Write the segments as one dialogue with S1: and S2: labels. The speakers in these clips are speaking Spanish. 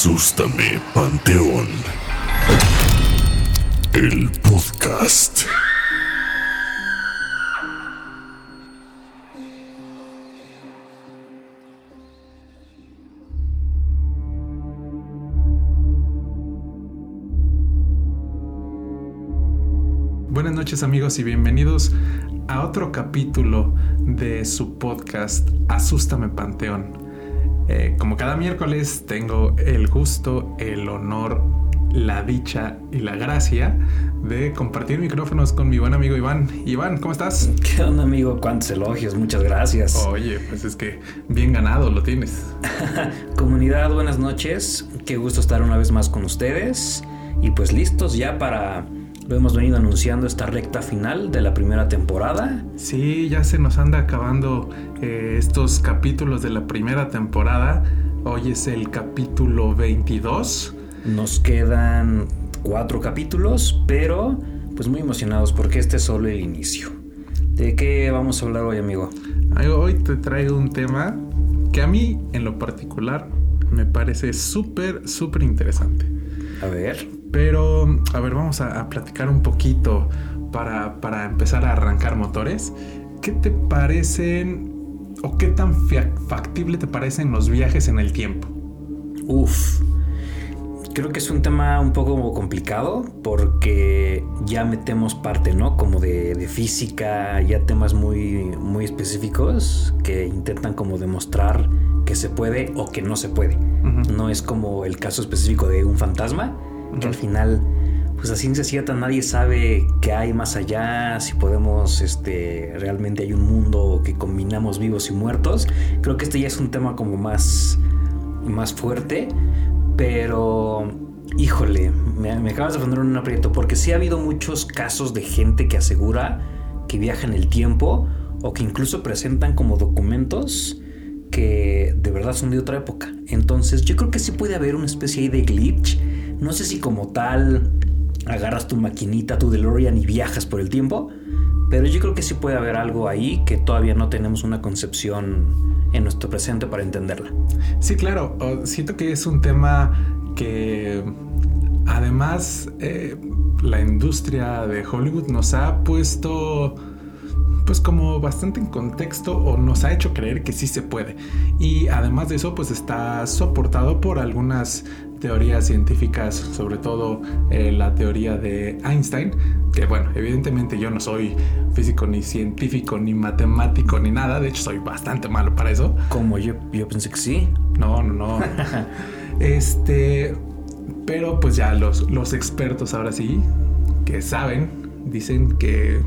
S1: Asústame, Panteón. El podcast.
S2: Buenas noches amigos y bienvenidos a otro capítulo de su podcast Asústame Panteón. Eh, como cada miércoles tengo el gusto, el honor, la dicha y la gracia de compartir micrófonos con mi buen amigo Iván. Iván, ¿cómo estás?
S3: ¿Qué onda, amigo? ¿Cuántos elogios? Muchas gracias.
S2: Oye, pues es que bien ganado lo tienes.
S3: Comunidad, buenas noches. Qué gusto estar una vez más con ustedes. Y pues listos ya para lo hemos venido anunciando esta recta final de la primera temporada.
S2: Sí, ya se nos anda acabando eh, estos capítulos de la primera temporada. Hoy es el capítulo 22.
S3: Nos quedan cuatro capítulos, pero pues muy emocionados porque este es solo el inicio. ¿De qué vamos a hablar hoy, amigo?
S2: Hoy te traigo un tema que a mí en lo particular me parece súper, súper interesante.
S3: A ver.
S2: Pero, a ver, vamos a, platicar un poquito para, para, empezar a arrancar motores. ¿Qué te parecen o qué tan factible te parecen los viajes en el tiempo?
S3: Uf, creo que es un tema un poco complicado porque ya metemos parte, ¿no? Como de, de, física, ya temas muy, muy específicos que intentan como demostrar que se puede o que no se puede. No es como el caso específico de un fantasma, que al final, pues a ciencia cierta nadie sabe qué hay más allá, si podemos, este, realmente hay un mundo que combinamos vivos y muertos. Creo que este ya es un tema como más, más fuerte, pero híjole, me, acabas de poner un aprieto, porque sí ha habido muchos casos de gente que asegura que viaja en el tiempo o que incluso presentan como documentos que de verdad son de otra época. Entonces yo creo que sí puede haber una especie de glitch no sé si como tal agarras tu maquinita, tu DeLorean y viajas por el tiempo, pero yo creo que sí puede haber algo ahí que todavía no tenemos una concepción en nuestro presente para entenderla.
S2: Sí, claro, siento que es un tema que además eh, la industria de Hollywood nos ha puesto pues como bastante en contexto o nos ha hecho creer que sí se puede. Y además de eso pues está soportado por algunas teorías científicas, sobre todo eh, la teoría de Einstein, que bueno, evidentemente yo no soy físico ni científico ni matemático ni nada, de hecho soy bastante malo para eso.
S3: Como yo, yo pensé que sí.
S2: No, no, no. este, pero pues ya los, los expertos ahora sí, que saben, dicen que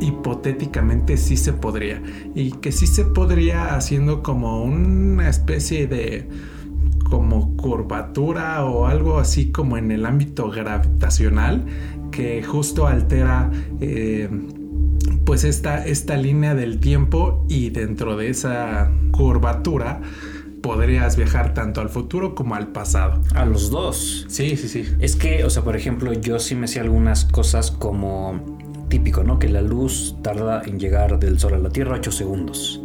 S2: hipotéticamente sí se podría y que sí se podría haciendo como una especie de como curvatura o algo así como en el ámbito gravitacional que justo altera eh, pues esta, esta línea del tiempo y dentro de esa curvatura podrías viajar tanto al futuro como al pasado.
S3: A los dos.
S2: Sí, sí, sí.
S3: Es que, o sea, por ejemplo, yo sí me sé algunas cosas como típico, ¿no? Que la luz tarda en llegar del sol a la Tierra 8 segundos.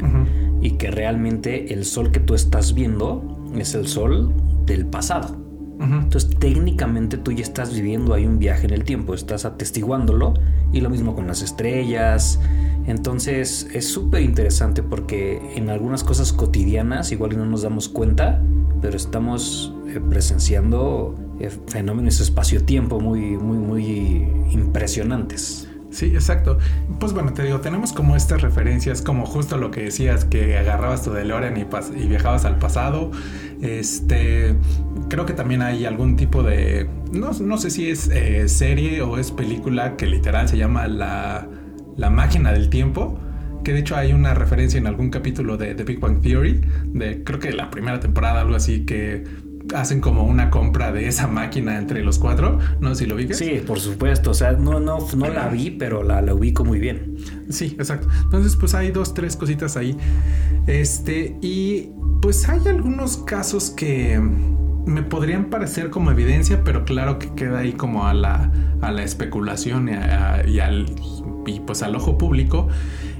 S3: Y que realmente el sol que tú estás viendo es el sol del pasado. Entonces técnicamente tú ya estás viviendo ahí un viaje en el tiempo, estás atestiguándolo y lo mismo con las estrellas. Entonces es súper interesante porque en algunas cosas cotidianas igual no nos damos cuenta, pero estamos eh, presenciando eh, fenómenos espacio-tiempo muy, muy, muy impresionantes.
S2: Sí, exacto. Pues bueno, te digo, tenemos como estas referencias, como justo lo que decías, que agarrabas tu DeLorean y, y viajabas al pasado. Este, creo que también hay algún tipo de, no, no sé si es eh, serie o es película que literal se llama La, la máquina del tiempo que de hecho hay una referencia en algún capítulo de The Big Bang Theory, de creo que la primera temporada, algo así, que hacen como una compra de esa máquina entre los cuatro, no si lo vi.
S3: Sí, por supuesto, o sea, no, no, no la vi, pero la, la ubico muy bien.
S2: Sí, exacto. Entonces, pues hay dos, tres cositas ahí. Este, y pues hay algunos casos que me podrían parecer como evidencia, pero claro que queda ahí como a la, a la especulación y, al, y pues al ojo público.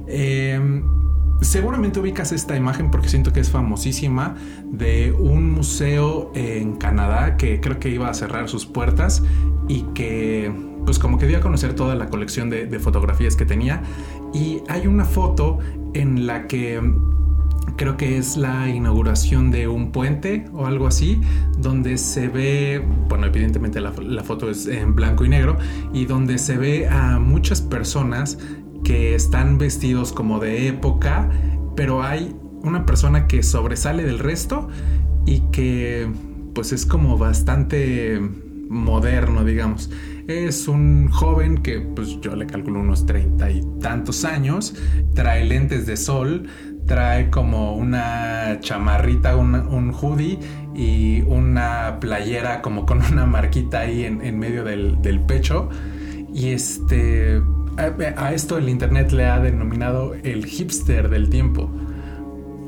S2: Eh, seguramente ubicas esta imagen porque siento que es famosísima de un museo en Canadá que creo que iba a cerrar sus puertas y que pues como que dio a conocer toda la colección de, fotografías que tenía. Y hay una foto en la que creo que es la inauguración de un puente o algo así, donde se ve, bueno, evidentemente la, foto es en blanco y negro, y donde se ve a muchas personas que están vestidos como de época, pero hay una persona que sobresale del resto y que pues es como bastante moderno, digamos. Es un joven que pues yo le calculo unos treinta y tantos años, trae lentes de sol, trae como una chamarrita, un, hoodie y una playera como con una marquita ahí en, medio del, pecho. Y este, a, a, esto el internet le ha denominado el hipster del tiempo.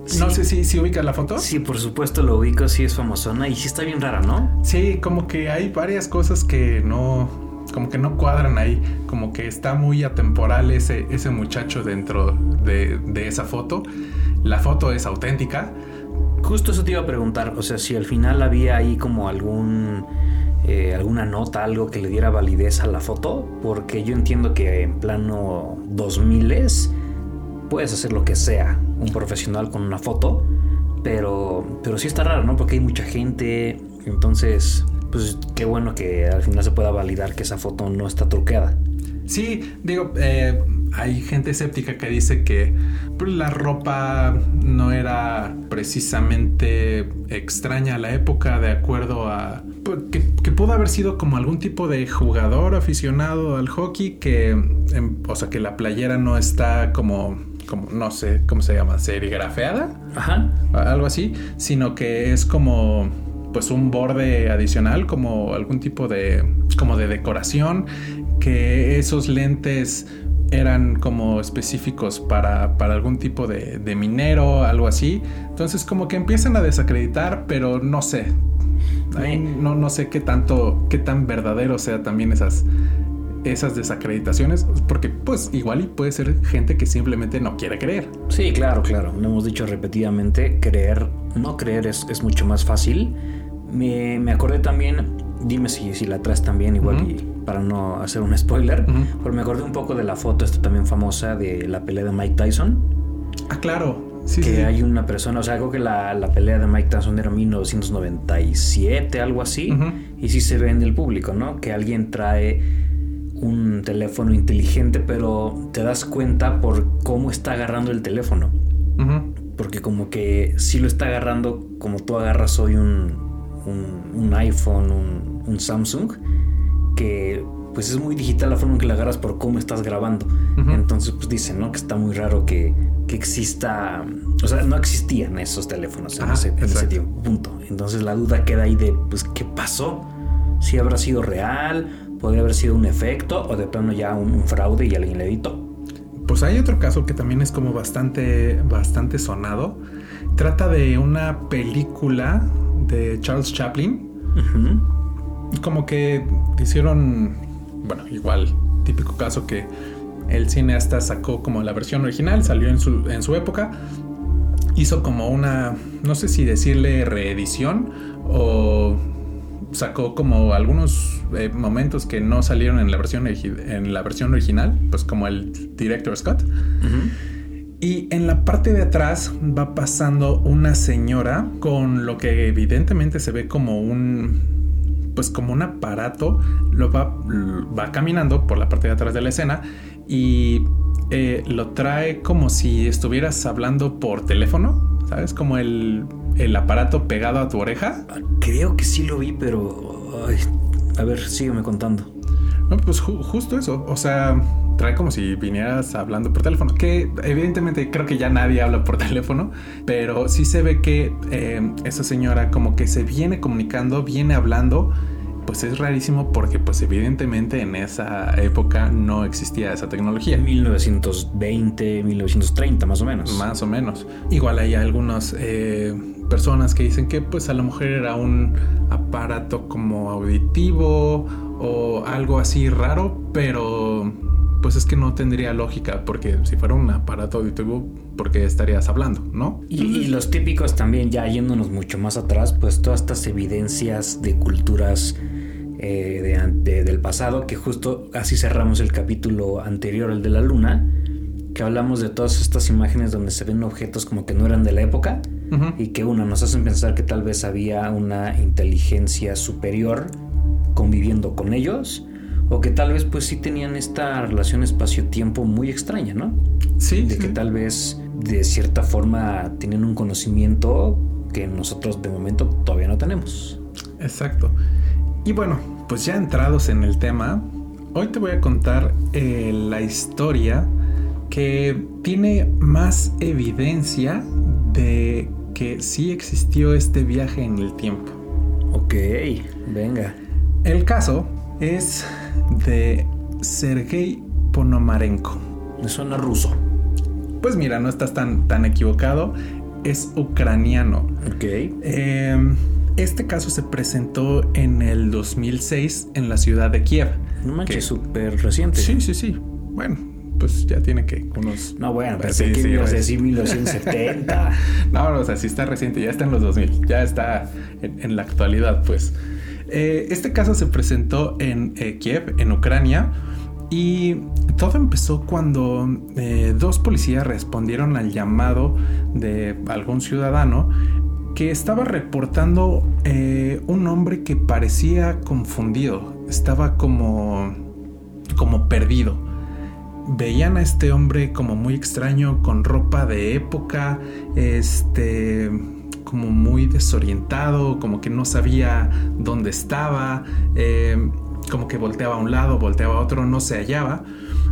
S2: Sí. No sé si, si ubicas la foto.
S3: Sí, por supuesto lo ubico, sí es famosona y sí está bien rara, ¿no?
S2: Sí, como que hay varias cosas que no, como que no cuadran ahí, como que está muy atemporal ese, ese muchacho dentro de, de, esa foto. La foto es auténtica.
S3: Justo eso te iba a preguntar, o sea, si al final había ahí como algún... Eh, alguna nota, algo que le diera validez a la foto, porque yo entiendo que en plano 2000 puedes hacer lo que sea, un profesional con una foto, pero, pero sí está raro, ¿no? Porque hay mucha gente, entonces pues qué bueno que al final se pueda validar que esa foto no está truqueada.
S2: Sí, digo, eh, hay gente escéptica que dice que pues, la ropa no era precisamente extraña a la época de acuerdo a... Que, que, pudo haber sido como algún tipo de jugador aficionado al hockey que... En, o sea, que la playera no está como como no sé cómo se llama, serigrafeada,
S3: Ajá.
S2: algo así, sino que es como pues un borde adicional, como algún tipo de como de decoración, que esos lentes eran como específicos para, para algún tipo de, de, minero, algo así. Entonces como que empiezan a desacreditar, pero no sé. Ahí no, no sé qué tanto, qué tan verdadero sea también esas, esas desacreditaciones, porque pues igual y puede ser gente que simplemente no quiere creer.
S3: Sí, claro, claro. Lo hemos dicho repetidamente, creer, no creer es, es mucho más fácil. Me, me, acordé también, dime si, si la traes también, igual uh -huh. y para no hacer un spoiler, uh -huh. pero me acordé un poco de la foto esta también famosa de la pelea de Mike Tyson.
S2: Ah, claro. Sí,
S3: que
S2: sí.
S3: hay una persona, o sea, creo que la, la, pelea de Mike Tyson era 1997, algo así, uh -huh. y sí se ve en el público, ¿no? Que alguien trae un teléfono inteligente, pero te das cuenta por cómo está agarrando el teléfono. Uh -huh. Porque como que sí lo está agarrando como tú agarras hoy un, un, un iPhone, un, un, Samsung, que pues es muy digital la forma en que la agarras por cómo estás grabando. Uh -huh. Entonces pues dicen, ¿no? Que está muy raro que, que exista, o sea, no existían esos teléfonos en, ah, ese, en ese tiempo, punto. Entonces la duda queda ahí de, pues, ¿qué pasó? Si habrá sido real, podría haber sido un efecto o de plano ya un, un fraude y alguien le editó.
S2: Pues hay otro caso que también es como bastante, bastante sonado. Trata de una película de Charles Chaplin. Uh -huh. Como que hicieron, bueno, igual, típico caso que el cineasta sacó como la versión original, salió en su, en su época, hizo como una, no sé si decirle reedición o sacó como algunos eh, momentos que no salieron en la versión en la versión original, pues como el director Scott. Uh -huh. Y en la parte de atrás va pasando una señora con lo que evidentemente se ve como un pues como un aparato, lo va, va caminando por la parte de atrás de la escena y eh, lo trae como si estuvieras hablando por teléfono, ¿sabes? Como el, el aparato pegado a tu oreja.
S3: Creo que sí lo vi, pero... A ver, sígueme contando.
S2: No, pues ju justo eso. O sea, trae como si vinieras hablando por teléfono. Que evidentemente creo que ya nadie habla por teléfono. Pero sí se ve que eh, esa señora como que se viene comunicando, viene hablando. Pues es rarísimo porque pues evidentemente en esa época no existía esa tecnología.
S3: 1920, 1930 más o menos.
S2: Más o menos. Igual hay algunos... Eh, personas que dicen que pues a la mujer era un aparato como auditivo o algo así raro, pero pues es que no tendría lógica, porque si fuera un aparato auditivo, ¿por qué estarías hablando, no?
S3: Y, y los típicos también, ya yéndonos mucho más atrás, pues todas estas evidencias de culturas eh, de del pasado, que justo así cerramos el capítulo anterior, el de la luna, que hablamos de todas estas imágenes donde se ven objetos como que no eran de la época y que uno nos hacen pensar que tal vez había una inteligencia superior conviviendo con ellos o que tal vez pues sí tenían esta relación espacio-tiempo muy extraña, ¿no?
S2: Sí,
S3: De
S2: sí.
S3: que tal vez de cierta forma tienen un conocimiento que nosotros de momento todavía no tenemos.
S2: Exacto. Y bueno, pues ya entrados en el tema, hoy te voy a contar eh, la historia que tiene más evidencia de que sí existió este viaje en el tiempo.
S3: Ok, venga.
S2: El caso es de Sergei Ponomarenko.
S3: Me suena ruso.
S2: Pues mira, no estás tan, tan equivocado, es ucraniano.
S3: Ok.
S2: Eh, este caso se presentó en el 2006 en la ciudad de Kiev.
S3: No manches, súper reciente.
S2: Sí, sí, sí. Bueno, pues ya tiene que unos...
S3: No, bueno,
S2: Sí,
S3: pensé que
S2: sí,
S3: ibas a
S2: güey.
S3: decir 1970.
S2: No, no, o sea, sí está reciente, ya está en los 2000, ya está en, en la actualidad, pues. Eh, este caso se presentó en eh, Kiev, en Ucrania, y todo empezó cuando eh, dos policías respondieron al llamado de algún ciudadano que estaba reportando un hombre que parecía confundido, estaba como, como perdido. Veían a este hombre como muy extraño, con ropa de época, este, como muy desorientado, como que no sabía dónde estaba, eh, como que volteaba a un lado, volteaba a otro, no se hallaba.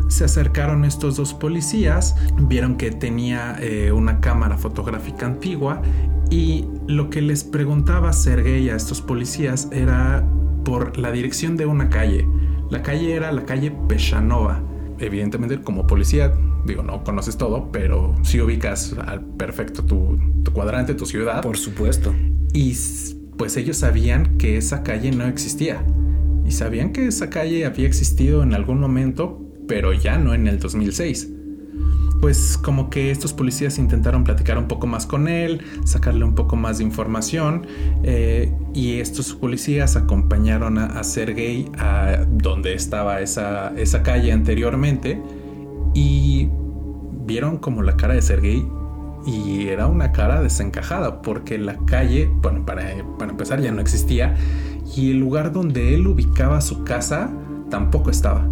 S2: Se acercaron estos dos policías, vieron que tenía eh, una cámara fotográfica antigua y lo que les preguntaba Sergei a estos policías era por la dirección de una calle. La calle era la calle Peshanova. Evidentemente, como policía, digo, no conoces todo, pero sí ubicas al perfecto tu, tu cuadrante, tu ciudad.
S3: Por supuesto.
S2: Y pues ellos sabían que esa calle no existía. Y sabían que esa calle había existido en algún momento, pero ya no en el 2006. Pues como que estos policías intentaron platicar un poco más con él, sacarle un poco más de información eh, y estos policías acompañaron a, Sergei a donde estaba esa, esa calle anteriormente y vieron como la cara de Sergei y era una cara desencajada porque la calle, bueno, para, para empezar ya no existía y el lugar donde él ubicaba su casa tampoco estaba.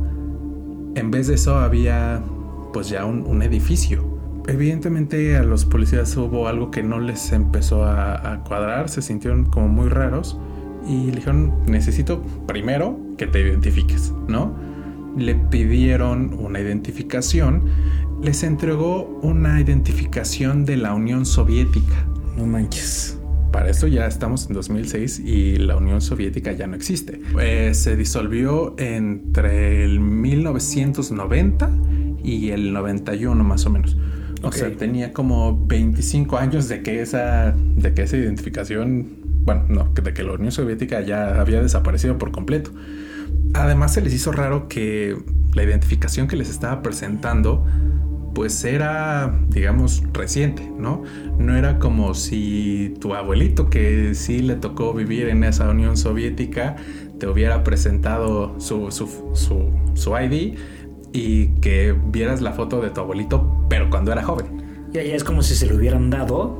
S2: En vez de eso había pues ya un, un edificio. Evidentemente a los policías hubo algo que no les empezó a, a cuadrar, se sintieron como muy raros y le dijeron necesito primero que te identifiques, ¿no? Le pidieron una identificación, les entregó una identificación de la Unión Soviética.
S3: No manches.
S2: Para esto ya estamos en 2006 y la Unión Soviética ya no existe. Eh, se disolvió entre el 1990 y el 91 más o menos. O
S3: Ok.
S2: sea, tenía como 25 años de que esa, de que esa identificación, bueno, no, de que la Unión Soviética ya había desaparecido por completo. Además se les hizo raro que la identificación que les estaba presentando pues era, digamos, reciente, ¿no? No era como si tu abuelito, que sí le tocó vivir en esa Unión Soviética, te hubiera presentado su, su, su, su ID y que vieras la foto de tu abuelito, pero cuando era joven.
S3: Ya, ya es como si se lo hubieran dado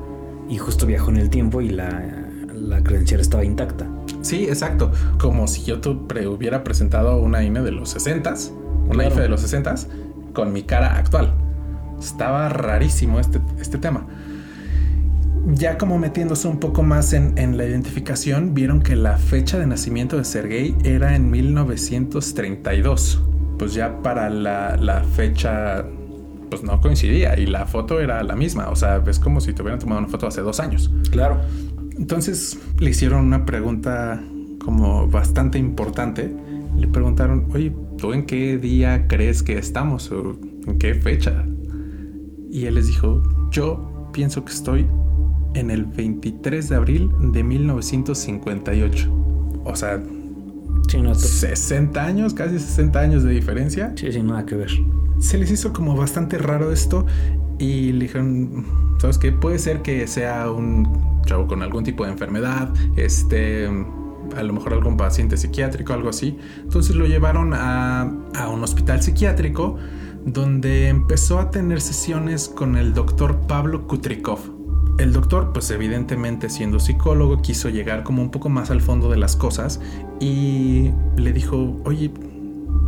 S3: y justo viajó en el tiempo y la, la credencial estaba intacta.
S2: Sí, exacto. Como si yo te hubiera presentado una INE de los 60s, una
S3: Claro.
S2: IFE de los 60s, con mi cara actual. Estaba rarísimo este, este tema. Ya como metiéndose un poco más en, en la identificación, vieron que la fecha de nacimiento de Sergei era en 1932. Pues ya para la, la fecha, pues no coincidía y la foto era la misma. O sea, es como si te hubieran tomado una foto hace dos años.
S3: Claro.
S2: Entonces le hicieron una pregunta como bastante importante. Le preguntaron, oye, ¿tú en qué día crees que estamos? ¿O en qué fecha? Y él les dijo, yo pienso que estoy en el 23 de abril de 1958. O sea,
S3: Sí, no, to-
S2: 60 años, casi 60 años de diferencia.
S3: sí, sí, nada que ver.
S2: Se les hizo como bastante raro esto y le dijeron, ¿sabes qué? Puede ser que sea un chavo con algún tipo de enfermedad, este, a lo mejor algún paciente psiquiátrico, algo así. Entonces lo llevaron a, a un hospital psiquiátrico donde empezó a tener sesiones con el doctor Pablo Kutrikov. El doctor, pues evidentemente siendo psicólogo, quiso llegar como un poco más al fondo de las cosas y le dijo, oye,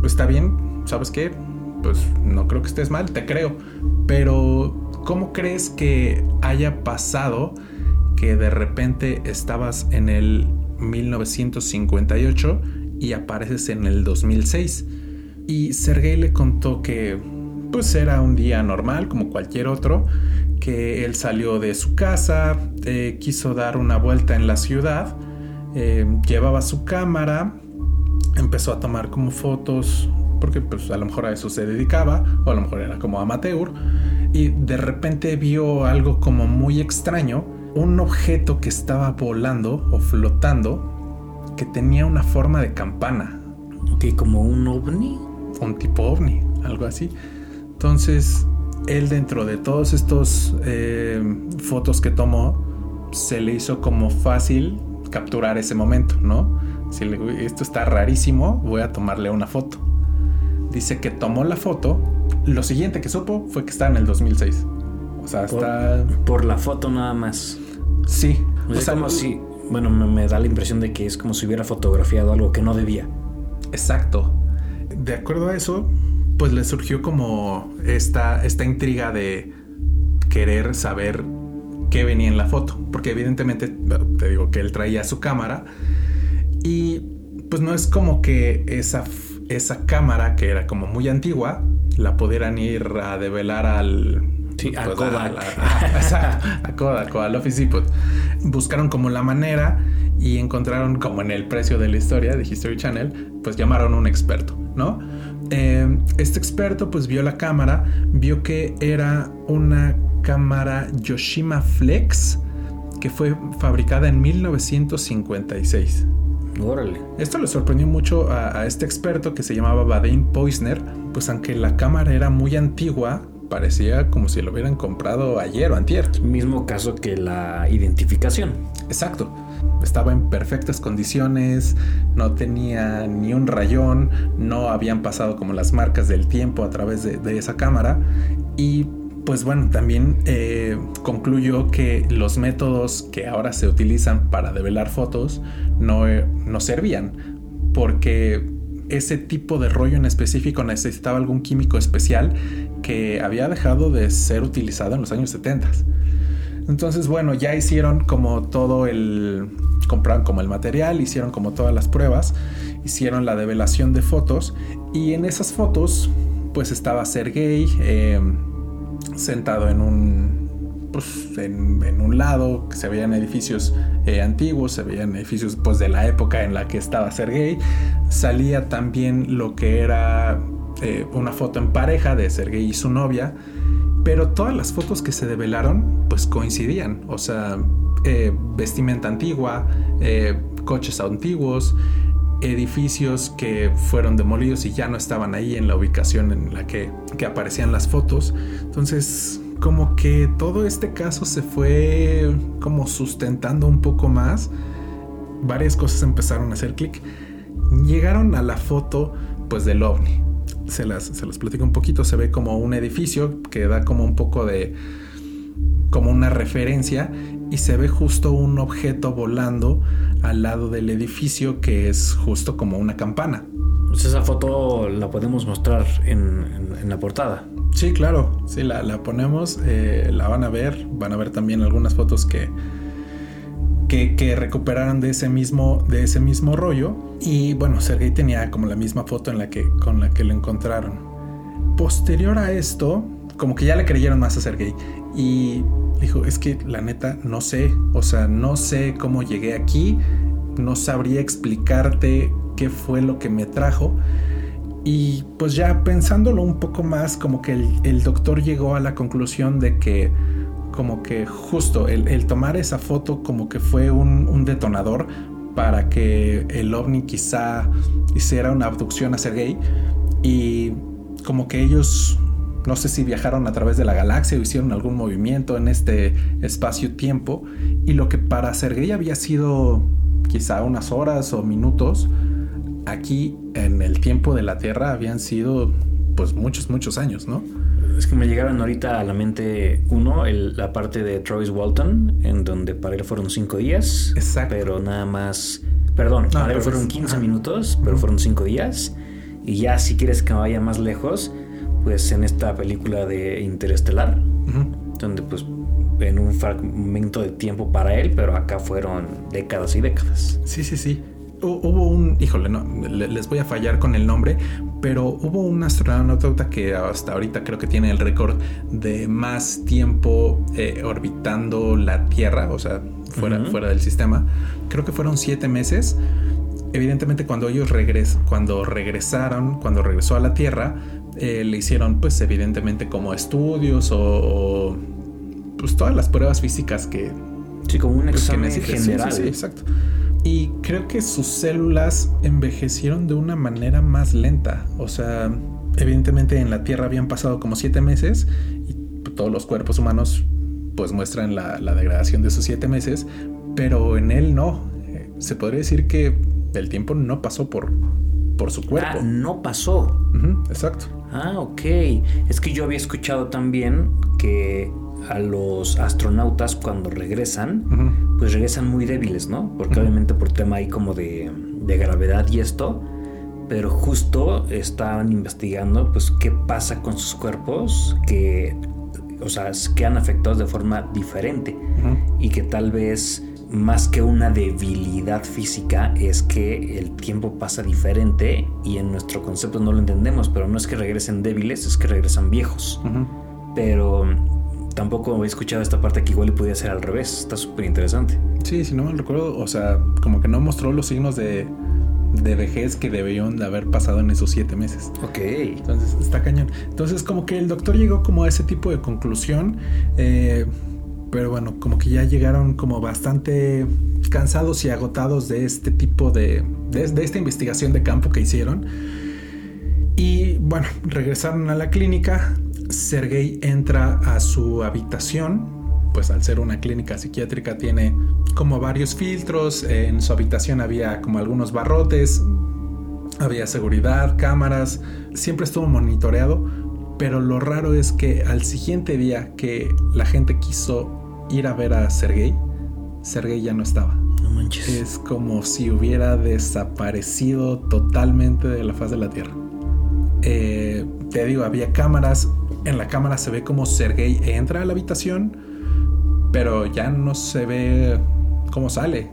S2: está bien, ¿sabes qué? Pues no creo que estés mal, te creo. Pero, ¿cómo crees que haya pasado que de repente estabas en el 1958 y apareces en el 2006? Y Sergei le contó que pues era un día normal como cualquier otro, que él salió de su casa, eh, quiso dar una vuelta en la ciudad, eh, llevaba su cámara, empezó a tomar como fotos, porque pues a lo mejor a eso se dedicaba, o a lo mejor era como amateur, y de repente vio algo como muy extraño, un objeto que estaba volando o flotando, que tenía una forma de campana,
S3: Que como un ovni.
S2: un tipo ovni, algo así. Entonces, él dentro de todos estos eh, fotos que tomó, se le hizo como fácil capturar ese momento, ¿no? Si le, "Uy, esto está rarísimo, voy a tomarle una foto. Dice que tomó la foto. Lo siguiente que supo fue que estaba en el 2006. O sea,
S3: Por,
S2: está...
S3: por la foto nada más.
S2: Sí.
S3: O
S2: O
S3: sea,
S2: sea,
S3: como si. Bueno, me, me da la impresión de que es como si hubiera fotografiado algo que no debía.
S2: Exacto. De acuerdo a eso, pues le surgió como esta, esta intriga de querer saber qué venía en la foto. Porque evidentemente, te digo que él traía su cámara y pues no es como que esa, esa cámara que era como muy antigua la pudieran ir a develar al...
S3: Sí, a
S2: pues,
S3: Kodak.
S2: la- ah, exacto, a Kodak o al Office Depot. Buscaron como la manera y encontraron como en el precio de la historia de History Channel, pues llamaron a un experto, ¿no? Eh, este experto pues vio la cámara, vio que era una cámara Yoshima Flex que fue fabricada en 1956.
S3: Órale.
S2: Esto le sorprendió mucho a, a este experto que se llamaba Baden Poisner, pues aunque la cámara era muy antigua, parecía como si lo hubieran comprado ayer o antier.
S3: Mismo caso que la identificación.
S2: Exacto. Estaba en perfectas condiciones, no tenía ni un rayón, no habían pasado como las marcas del tiempo a través de, esa cámara y pues bueno, también eh, concluyó que los métodos que ahora se utilizan para develar fotos no, eh, no servían porque ese tipo de rollo en específico necesitaba algún químico especial que había dejado de ser utilizado en los años 70. Entonces, bueno, ya hicieron como todo el... Compraron como el material, hicieron como todas las pruebas, hicieron la develación de fotos y en esas fotos pues estaba Sergei eh, sentado en un... Pues en, un lado, se veían edificios eh, antiguos, se veían edificios pues de la época en la que estaba Sergei. Salía también lo que era eh, una foto en pareja de Sergei y su novia pero todas las fotos que se develaron pues coincidían, o sea, eh, vestimenta antigua, eh, coches antiguos, edificios que fueron demolidos y ya no estaban ahí en la ubicación en la que, que aparecían las fotos. Entonces, como que todo este caso se fue como sustentando un poco más. Varias cosas empezaron a hacer clic. Llegaron a la foto pues del ovni se las, se las platico un poquito. Se ve como un edificio que da como un poco de. como una referencia. Y se ve justo un objeto volando al lado del edificio que es justo como una campana.
S3: Pues esa foto la podemos mostrar en, en, en la portada.
S2: Sí, claro. Sí, la, la ponemos. Eh, la van a ver. Van a ver también algunas fotos que. Que, que, recuperaron de ese mismo de ese mismo rollo y bueno Sergei tenía como la misma foto en la que con la que lo encontraron. Posterior a esto como que ya le creyeron más a Sergei y dijo es que la neta no sé o sea no sé cómo llegué aquí no sabría explicarte qué fue lo que me trajo y pues ya pensándolo un poco más como que el, doctor llegó a la conclusión de que como que justo el, tomar esa foto como que fue un, detonador para que el ovni quizá hiciera una abducción a Sergei y como que ellos no sé si viajaron a través de la galaxia o hicieron algún movimiento en este espacio-tiempo. Y lo que para Sergei había sido quizá unas horas o minutos, aquí en el tiempo de la Tierra habían sido pues muchos, muchos años, ¿no?
S3: Es que me llegaron ahorita a la mente, uno, la parte de Travis Walton, en donde para él fueron cinco días.
S2: Exacto.
S3: Pero nada más. Perdón, para él fueron 15 minutos, pero fueron cinco días. Y ya, si quieres que vaya más lejos, pues en esta película de Interestelar, donde pues en un fragmento de tiempo para él, pero acá fueron décadas y décadas.
S2: Sí, sí, sí. Hubo un, híjole, no, les voy a fallar con el nombre, pero hubo un astronauta que hasta ahorita creo que tiene el récord de más tiempo eh, orbitando la Tierra, o sea, fuera, fuera del sistema. Creo que fueron siete meses. Evidentemente, cuando ellos regres cuando regresaron, cuando regresó a la Tierra, eh, le hicieron, pues, evidentemente, como estudios o, pues todas las pruebas físicas que.
S3: Sí, como un pues, examen general.
S2: sí, exacto y creo que sus células envejecieron de una manera más lenta. O sea, evidentemente en la Tierra habían pasado como siete meses y todos los cuerpos humanos pues muestran la, degradación de esos siete meses, pero en él no. Eh, se podría decir que el tiempo no pasó por, por su cuerpo.
S3: Ah, no pasó.
S2: exacto.
S3: Ah, ok. Es que yo había escuchado también que a los astronautas cuando regresan, pues regresan muy débiles, ¿no? Porque obviamente por tema ahí como de, gravedad y esto, pero justo estaban investigando pues qué pasa con sus cuerpos que, o sea, quedan afectados de forma diferente. Y que tal vez más que una debilidad física es que el tiempo pasa diferente y en nuestro concepto no lo entendemos, pero no es que regresen débiles, es que regresan viejos. Pero tampoco he escuchado esta parte que igual podía ser al revés. Está súper interesante.
S2: Sí, si no me recuerdo, o sea, como que no mostró los signos de, de vejez que debían de haber pasado en esos siete meses.
S3: Ok.
S2: Entonces está cañón. Entonces como que el doctor llegó como a ese tipo de conclusión. Eh, pero bueno, como que ya llegaron como bastante cansados y agotados de este tipo de, de, de esta investigación de campo que hicieron. Y bueno, regresaron a la clínica, Sergei entra a su habitación, pues al ser una clínica psiquiátrica tiene como varios filtros, en su habitación había como algunos barrotes, había seguridad, cámaras, siempre estuvo monitoreado, pero lo raro es que al siguiente día que la gente quiso ir a ver a Sergei, Sergei ya no estaba.
S3: No manches.
S2: Es como si hubiera desaparecido totalmente de la faz de la Tierra. Eh, te digo, había cámaras, en la cámara se ve como Sergei entra a la habitación, pero ya no se ve cómo sale.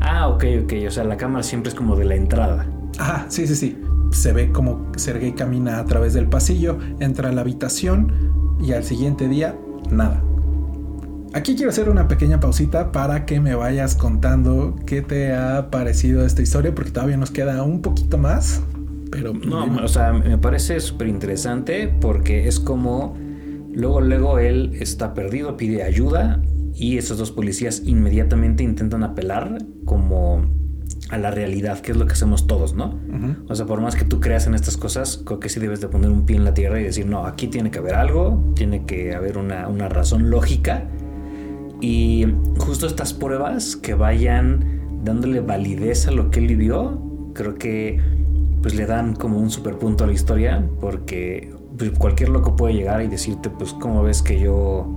S3: Ah, ok, ok. O sea, la cámara siempre es como de la entrada.
S2: Ah, sí, sí, sí. Se ve como Sergei camina a través del pasillo, entra a la habitación y al siguiente día, nada. Aquí quiero hacer una pequeña pausita para que me vayas contando qué te ha parecido esta historia, porque todavía nos queda un poquito más. Pero
S3: no, o sea, me parece súper interesante porque es como luego, luego él está perdido, pide ayuda y esos dos policías inmediatamente intentan apelar como a la realidad, que es lo que hacemos todos, ¿no? O sea, por más que tú creas en estas cosas, creo que sí debes de poner un pie en la tierra y decir, no, aquí tiene que haber algo, tiene que haber una, una razón lógica. Y justo estas pruebas que vayan dándole validez a lo que él vivió, creo que pues le dan como un super punto a la historia porque pues, cualquier loco puede llegar y decirte pues cómo ves que yo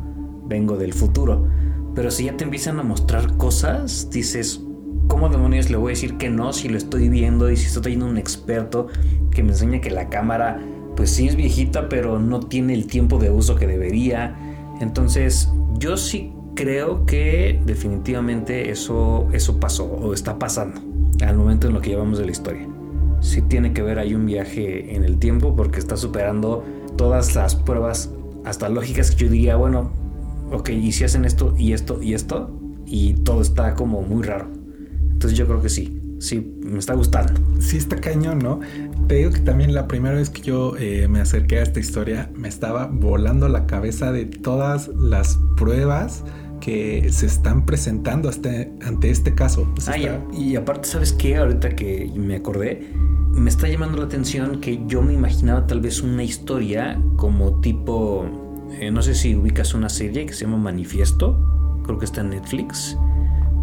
S3: vengo del futuro. Pero si ya te empiezan a mostrar cosas, dices, ¿cómo demonios le voy a decir que no si lo estoy viendo y si estoy teniendo un experto que me enseña que la cámara pues sí es viejita pero no tiene el tiempo de uso que debería? Entonces yo sí creo que definitivamente eso, eso pasó o está pasando al momento en lo que llevamos de la historia sí tiene que ver ahí un viaje en el tiempo porque está superando todas las pruebas hasta lógicas que yo diría, bueno, ok, y si hacen esto y esto y esto y todo está como muy raro. Entonces yo creo que sí, sí, me está gustando.
S2: Sí, está cañón, ¿no? Te digo que también la primera vez que yo eh, me acerqué a esta historia me estaba volando la cabeza de todas las pruebas que se están presentando hasta, ante este caso. Se
S3: Ah, y,
S2: está-
S3: y aparte, ¿sabes qué? Ahorita que me acordé, me está llamando la atención que yo me imaginaba tal vez una historia como tipo, eh, no sé si ubicas una serie que se llama Manifiesto, creo que está en Netflix,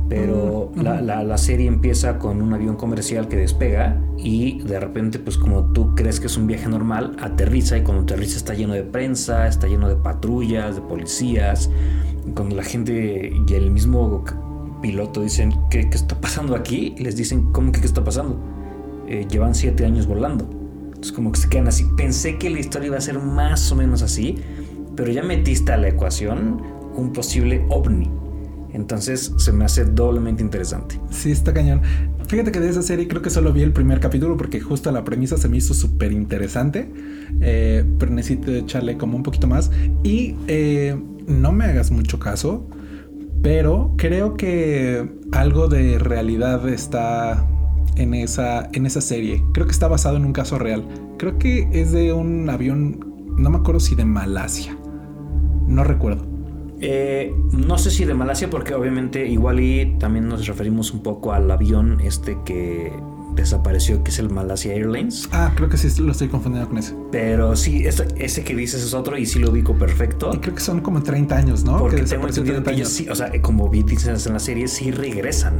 S3: pero
S2: Mm,
S3: la, la- la serie empieza con un avión comercial que despega y de repente, pues como tú crees que es un viaje normal, aterriza y cuando aterriza está lleno de prensa, está lleno de patrullas, de policías, cuando la gente y el mismo piloto dicen, ¿qué, qué está pasando aquí? Les dicen, ¿cómo que qué está pasando? Eh, llevan siete años volando. Entonces como que se quedan así. Pensé que la historia iba a ser más o menos así, pero ya metiste a la ecuación un posible ovni. Entonces se me hace doblemente interesante.
S2: Sí, está cañón. Fíjate que de esa serie creo que solo vi el primer capítulo porque justo la premisa se me hizo súper interesante. Eh, pero necesito echarle como un poquito más. Y eh, no me hagas mucho caso, pero creo que algo de realidad está en esa, en esa serie. Creo que está basado en un caso real. Creo que es de un avión, no me acuerdo si de Malasia. No recuerdo.
S3: Eh, no sé si de Malasia, porque obviamente igual y también nos referimos un poco al avión este que desapareció, que es el Malasia Airlines.
S2: Ah, creo que sí lo estoy confundiendo con ese.
S3: Pero sí, ese, ese que dices es otro y sí lo ubico perfecto.
S2: Y creo que son como 30 años, ¿no?
S3: Porque
S2: que
S3: tengo entendido
S2: 30
S3: que ellos
S2: años.
S3: sí, o sea, como vi dices en la serie, sí regresan.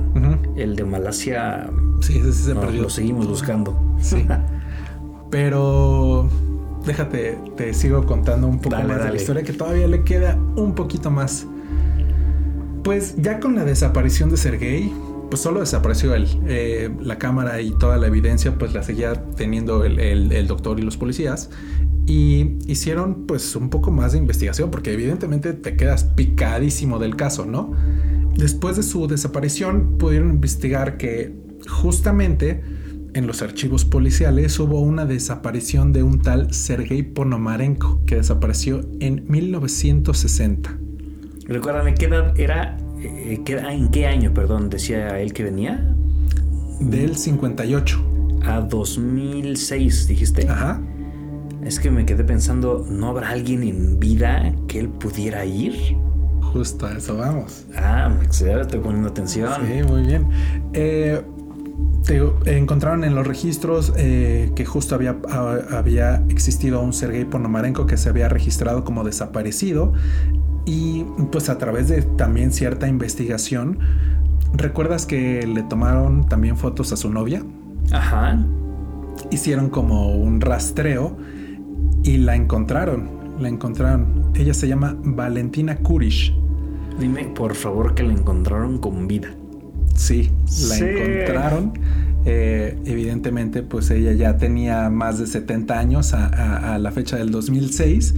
S3: El de Malasia
S2: Sí, ese sí se
S3: no,
S2: perdió.
S3: lo seguimos buscando.
S2: Sí. Pero déjate, te sigo contando un poco
S3: Dale,
S2: más de la historia que todavía le queda un poquito más. Pues ya con la desaparición de Sergei, pues solo desapareció él. Eh, la cámara y toda la evidencia, pues la seguía teniendo el, el- doctor y los policías. Y hicieron pues un poco más de investigación, porque evidentemente te quedas picadísimo del caso, ¿no? Después de su desaparición, pudieron investigar que justamente en los archivos policiales hubo una desaparición de un tal Sergei Ponomarenko, que desapareció en 1960.
S3: Recuérdame, ¿qué edad era? Eh, ¿qué- ah, ¿En qué año, perdón, decía él que venía?
S2: Del 58.
S3: A 2006, dijiste.
S2: Ajá.
S3: Es que me quedé pensando, ¿no habrá alguien en vida que él pudiera ir?
S2: Justo a eso vamos.
S3: Ah, excelente, estoy poniendo atención.
S2: Sí, muy bien. Eh, encontraron en los registros eh, que justo había, a- había existido un Sergei Ponomarenko que se había registrado como desaparecido y pues a través de también cierta investigación, ¿recuerdas que le tomaron también fotos a su novia?
S3: Ajá.
S2: Hicieron como un rastreo y la encontraron, la encontraron. Ella se llama Valentina Kurish.
S3: Dime, por favor, que la encontraron con vida.
S2: Sí, la
S3: Sí.
S2: encontraron. Eh, evidentemente, pues ella ya tenía más de 70 años a, a- a la fecha del 2006.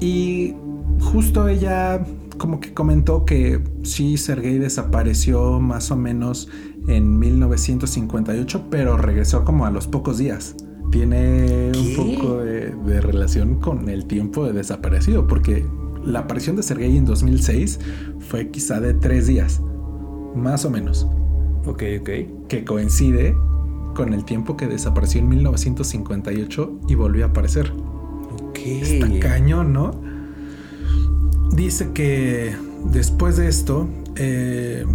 S2: Y justo ella como que comentó que sí, Sergei desapareció más o menos en 1958, pero regresó como a los pocos días. Tiene
S3: ¿Qué?
S2: un poco de, de relación con el tiempo de desaparecido, porque la aparición de Sergei en 2006 fue quizá de tres días, más o menos,
S3: Ok, ok.
S2: que coincide con el tiempo que desapareció en 1958 y volvió a aparecer.
S3: Ok.
S2: Está cañón, ¿no? Dice que después de esto eh,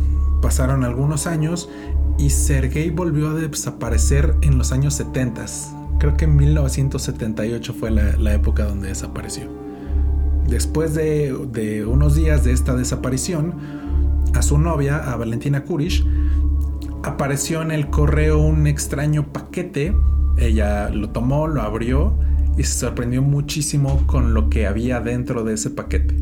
S2: pasaron algunos años y Sergei volvió a desaparecer en los años 70. Creo que en 1978 fue la, la época donde desapareció. Después de, de unos días de esta desaparición, a su novia, a Valentina Kurish, apareció en el correo un extraño paquete. Ella lo tomó, lo abrió y se sorprendió muchísimo con lo que había dentro de ese paquete.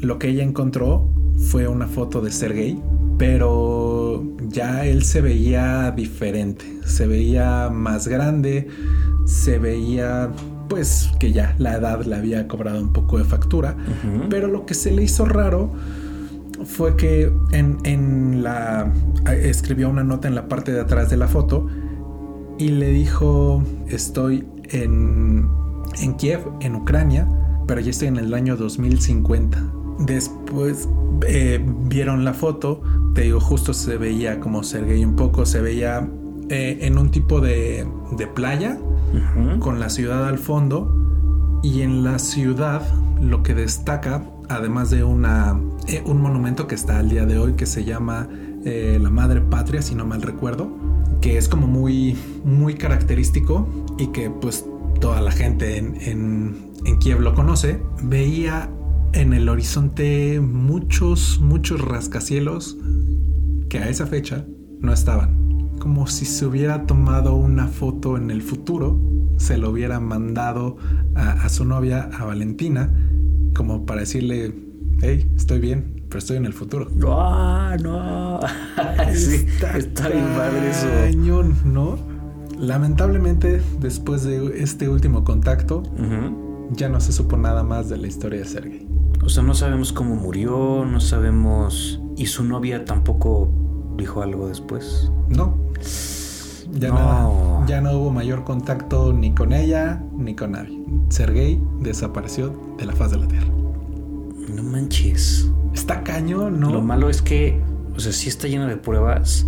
S2: Lo que ella encontró fue una foto de Sergei, pero ya él se veía diferente, se veía más grande, se veía pues que ya la edad le había cobrado un poco de factura, pero lo que se le hizo raro fue que en, en la escribió una nota en la parte de atrás de la foto y le dijo estoy en, en Kiev, en Ucrania, pero ya estoy en el año 2050. Después eh, vieron la foto, te digo, justo se veía como Sergei un poco, se veía eh, en un tipo de, de playa con la ciudad al fondo y en la ciudad lo que destaca además de una, eh, un monumento que está al día de hoy que se llama eh, la Madre Patria, si no mal recuerdo, que es como muy, muy característico y que pues toda la gente en, en, en Kiev lo conoce, veía en el horizonte muchos, muchos rascacielos que a esa fecha no estaban. Como si se hubiera tomado una foto en el futuro, se lo hubiera mandado a, a su novia, a Valentina, como para decirle, hey, estoy bien, pero estoy en el futuro.
S3: No, no. sí, está, bien padre eso.
S2: Cañón, ¿no? Lamentablemente, después de este último contacto, ya no se supo nada más de la historia de Sergei.
S3: O sea, no sabemos cómo murió, no sabemos. Y su novia tampoco dijo algo después.
S2: No. Ya,
S3: No.
S2: nada, ya no hubo mayor contacto ni con ella ni con nadie. Sergei desapareció de la faz de la Tierra.
S3: No manches.
S2: Está cañón, ¿no?
S3: Lo malo es que, o sea, sí está lleno de pruebas,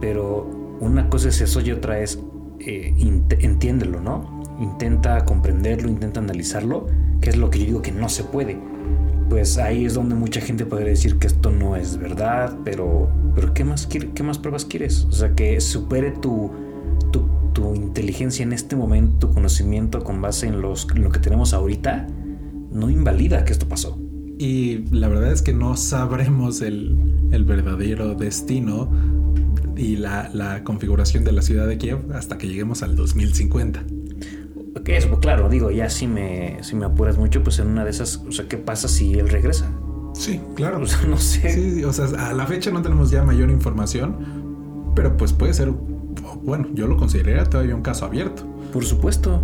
S3: pero una cosa es eso y otra es eh, entiéndelo, ¿no? Intenta comprenderlo, intenta analizarlo, que es lo que yo digo que no se puede. Pues ahí es donde mucha gente podría decir que esto no es verdad, pero, pero ¿qué, más ¿qué más pruebas quieres? O sea, que supere tu, tu, tu inteligencia en este momento, tu conocimiento con base en, los, lo que tenemos ahorita, no invalida que esto pasó.
S2: Y la verdad es que no sabremos el, el verdadero destino y la, la configuración de la ciudad de Kiev hasta que lleguemos al 2050.
S3: Que eso, pues, claro, digo, ya si me, si me apuras mucho, pues en una de esas, o sea, ¿qué pasa si él regresa?
S2: Sí, claro.
S3: O sea, no sé.
S2: Sí, o sea, a la fecha no tenemos ya mayor información, pero pues puede ser, bueno, yo lo consideraría todavía un caso abierto.
S3: Por supuesto.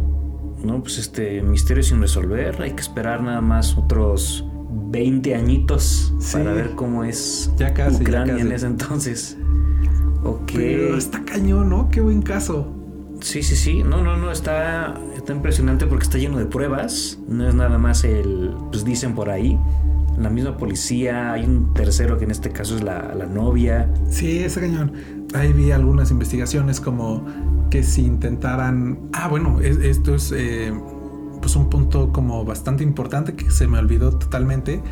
S3: No, pues este misterio sin resolver. Hay que esperar nada más otros 20 añitos
S2: Sí.
S3: para ver cómo es
S2: Ya casi, ya
S3: Ucrania en ese entonces. Ok.
S2: Pero está cañón, ¿no? Qué buen caso.
S3: Sí, sí, sí. No, no, no. Está, está impresionante porque está lleno de pruebas. No es nada más el. Pues dicen por ahí. La misma policía. Hay un tercero que en este caso es la, la novia.
S2: Sí, está cañón. Ahí vi algunas investigaciones como que si intentaran... Ah, bueno, es- esto es eh, pues un punto como bastante importante que se me olvidó totalmente.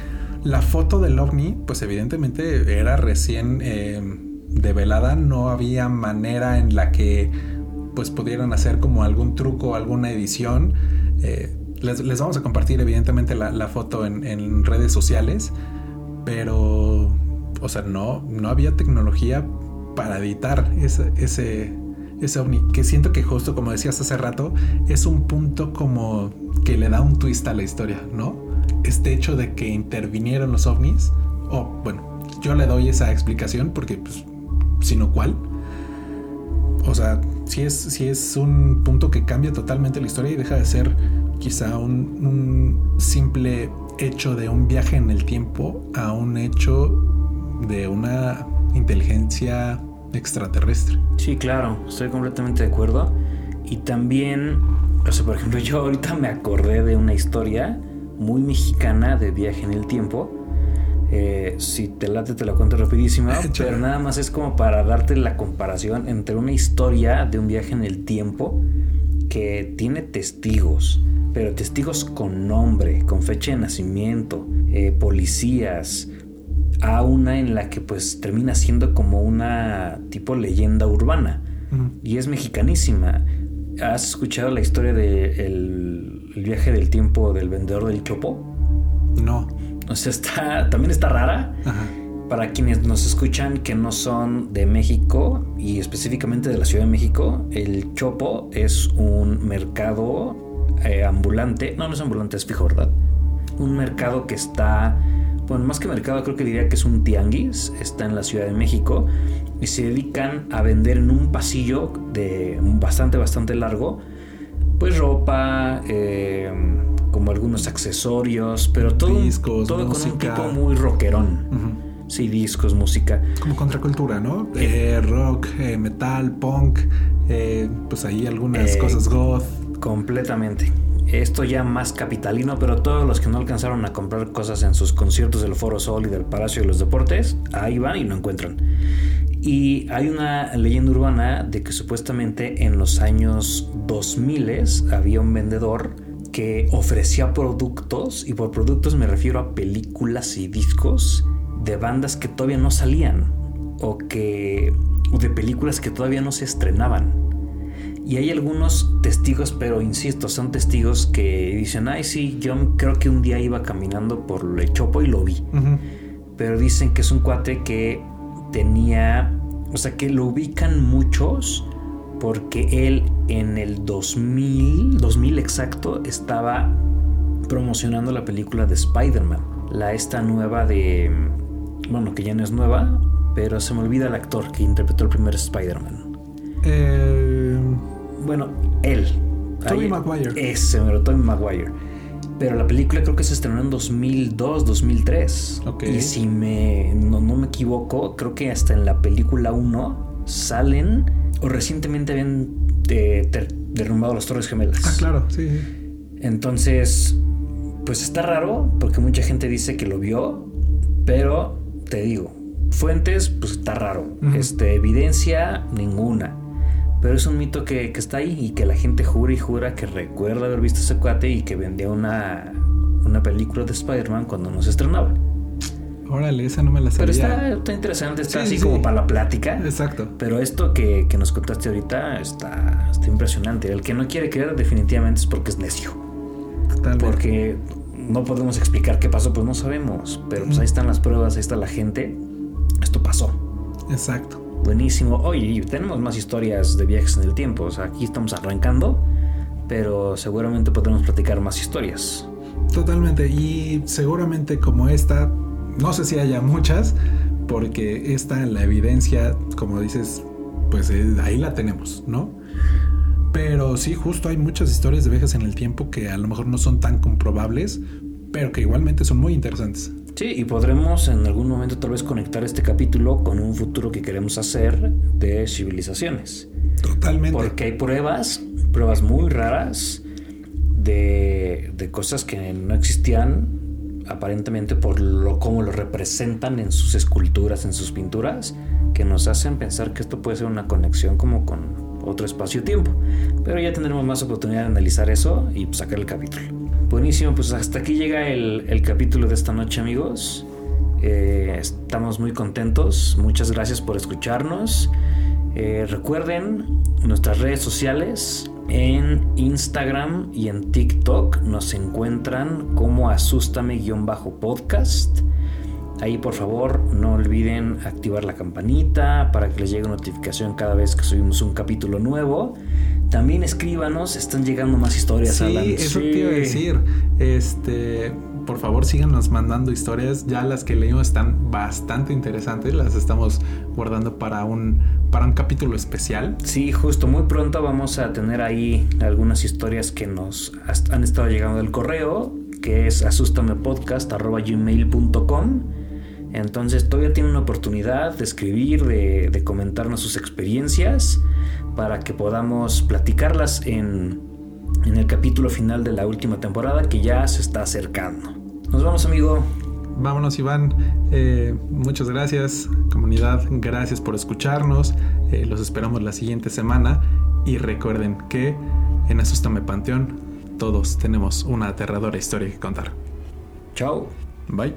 S2: La foto del ovni, pues evidentemente era recién eh, develada. No había manera en la que pues pudieran hacer como algún truco, alguna edición. Eh, les, les vamos a compartir evidentemente la, foto en, en redes sociales, pero, o sea, no, no había tecnología para editar ese, ese, ese ovni, que siento que justo como decías hace rato, es un punto como que le da un twist a la historia, ¿no? Este hecho de que intervinieron los ovnis, o bueno, yo le doy esa explicación porque, pues, sino cuál. O sea, si es, si es un punto que cambia totalmente la historia y deja de ser quizá un, un simple hecho de un viaje en el tiempo a un hecho de una inteligencia extraterrestre.
S3: Sí, claro, estoy completamente de acuerdo. Y también, o sea, por ejemplo, yo ahorita me acordé de una historia muy mexicana de viaje en el tiempo. Eh, si te late, te la cuento rapidísima, pero nada más es como para darte la comparación entre una historia de un viaje en el tiempo que tiene testigos, pero testigos con nombre, con fecha de nacimiento, eh, policías, a una en la que pues termina siendo como una tipo leyenda urbana y es mexicanísima. ¿Has escuchado la historia del el viaje del tiempo del vendedor del chopo?
S2: No.
S3: O sea, está, también está rara.
S2: Ajá.
S3: Para quienes nos escuchan que no son de México y específicamente de la Ciudad de México, el Chopo es un mercado eh, ambulante. No, no es ambulante, es fijo, ¿verdad? Un mercado que está, bueno, más que mercado, creo que diría que es un tianguis. Está en la Ciudad de México y se dedican a vender en un pasillo de bastante, bastante largo, pues ropa, eh, como algunos accesorios, pero todo,
S2: Discos,
S3: todo con un tipo muy rockerón.
S2: Ujú.
S3: Sí, discos, música.
S2: Como contracultura, ¿no? Eh, rock, eh, metal, punk, eh, pues ahí algunas
S3: Eh,
S2: cosas goth.
S3: Completamente. Esto ya más capitalino, pero todos los que no alcanzaron a comprar cosas en sus conciertos del Foro Sol y del Palacio de los Deportes, ahí van y lo encuentran. Y hay una leyenda urbana de que supuestamente en los años 2000 había un vendedor que ofrecía productos, y por productos me refiero a películas y discos de bandas que todavía no salían o que o de películas que todavía no se estrenaban. Y hay algunos testigos, pero insisto, son testigos que dicen, ay sí, yo creo que un día iba caminando por el Chopo y lo vi. Pero dicen que es un cuate que tenía, o sea, que lo ubican muchos porque él en el 2000, 2000 exacto, estaba promocionando la película de Spider-Man. La esta nueva de, bueno, que ya no es nueva, pero se me olvida el actor que interpretó el primer Spider-Man.
S2: Eh,
S3: Bueno, él.
S2: Tobey Maguire.
S3: Ese, pero Tobey Maguire. Pero la película creo que se estrenó en 2002, 2003.
S2: Ok.
S3: Y si me, no, no me equivoco, creo que hasta en la película 1 salen o recientemente habían eh, derrumbado las Torres Gemelas.
S2: ah, claro, sí, sí.
S3: Entonces, pues está raro porque mucha gente dice que lo vio, pero te digo, fuentes, pues está raro. Este, evidencia, ninguna. Pero es un mito que, que está ahí y que la gente jura y jura que recuerda haber visto ese cuate y que vendía una, una película de Spider-Man cuando no se estrenaba.
S2: Órale, esa no me la
S3: Pero
S2: sabía.
S3: está, está interesante, está
S2: Sí,
S3: así
S2: sí,
S3: como para la plática.
S2: Exacto.
S3: Pero esto que, que nos contaste ahorita está, está impresionante. El que no quiere creer definitivamente es porque es necio.
S2: Totalmente.
S3: Porque no podemos explicar qué pasó, pues no sabemos. Pero pues ahí están las pruebas, ahí está la gente. Esto pasó.
S2: Exacto.
S3: Buenísimo. Oye, y tenemos más historias de viajes en el tiempo. O sea, aquí estamos arrancando, pero seguramente podremos platicar más historias.
S2: Totalmente. Y seguramente como esta, no sé si haya muchas, porque esta, la evidencia, como dices, pues eh, ahí la tenemos, ¿no? Pero sí, justo hay muchas historias de viajes en el tiempo que a lo mejor no son tan comprobables, pero que igualmente son muy interesantes.
S3: Sí, y podremos en algún momento tal vez conectar este capítulo con un futuro que queremos hacer de civilizaciones.
S2: Totalmente.
S3: Porque hay pruebas, pruebas muy raras de, de cosas que no existían aparentemente por lo cómo lo representan en sus esculturas, en sus pinturas, que nos hacen pensar que esto puede ser una conexión como con otro espacio-tiempo. Pero ya tendremos más oportunidad de analizar eso y sacar el capítulo. Buenísimo, pues hasta aquí llega el, el capítulo de esta noche amigos. Eh, estamos muy contentos. Muchas gracias por escucharnos. Eh, recuerden nuestras redes sociales en Instagram y en TikTok nos encuentran como asústame-podcast. Ahí por favor no olviden activar la campanita para que les llegue notificación cada vez que subimos un capítulo nuevo. También escríbanos, están llegando más historias.
S2: Sí,
S3: Alan.
S2: eso
S3: Sí.
S2: te iba a decir. Este, por favor, síganos mandando historias. Ya las que leímos están bastante interesantes. Las estamos guardando para un, para un capítulo especial.
S3: Sí, justo, muy pronto vamos a tener ahí algunas historias que nos han estado llegando del correo, que es asustamepodcast.gmail.com. Entonces todavía tienen una oportunidad de escribir, de comentarnos sus experiencias, para que podamos platicarlas en, en el capítulo final de la última temporada que ya se está acercando. Nos vamos, amigo.
S2: Vámonos, Iván. Eh, muchas gracias, comunidad. Gracias por escucharnos. Eh, los esperamos la siguiente semana. Y recuerden que en Asústame Panteón todos tenemos una aterradora historia que contar.
S3: Chao.
S2: Bye.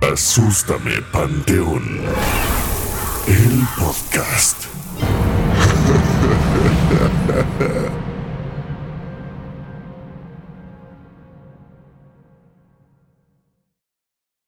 S1: Asústame, Panteón. El podcast.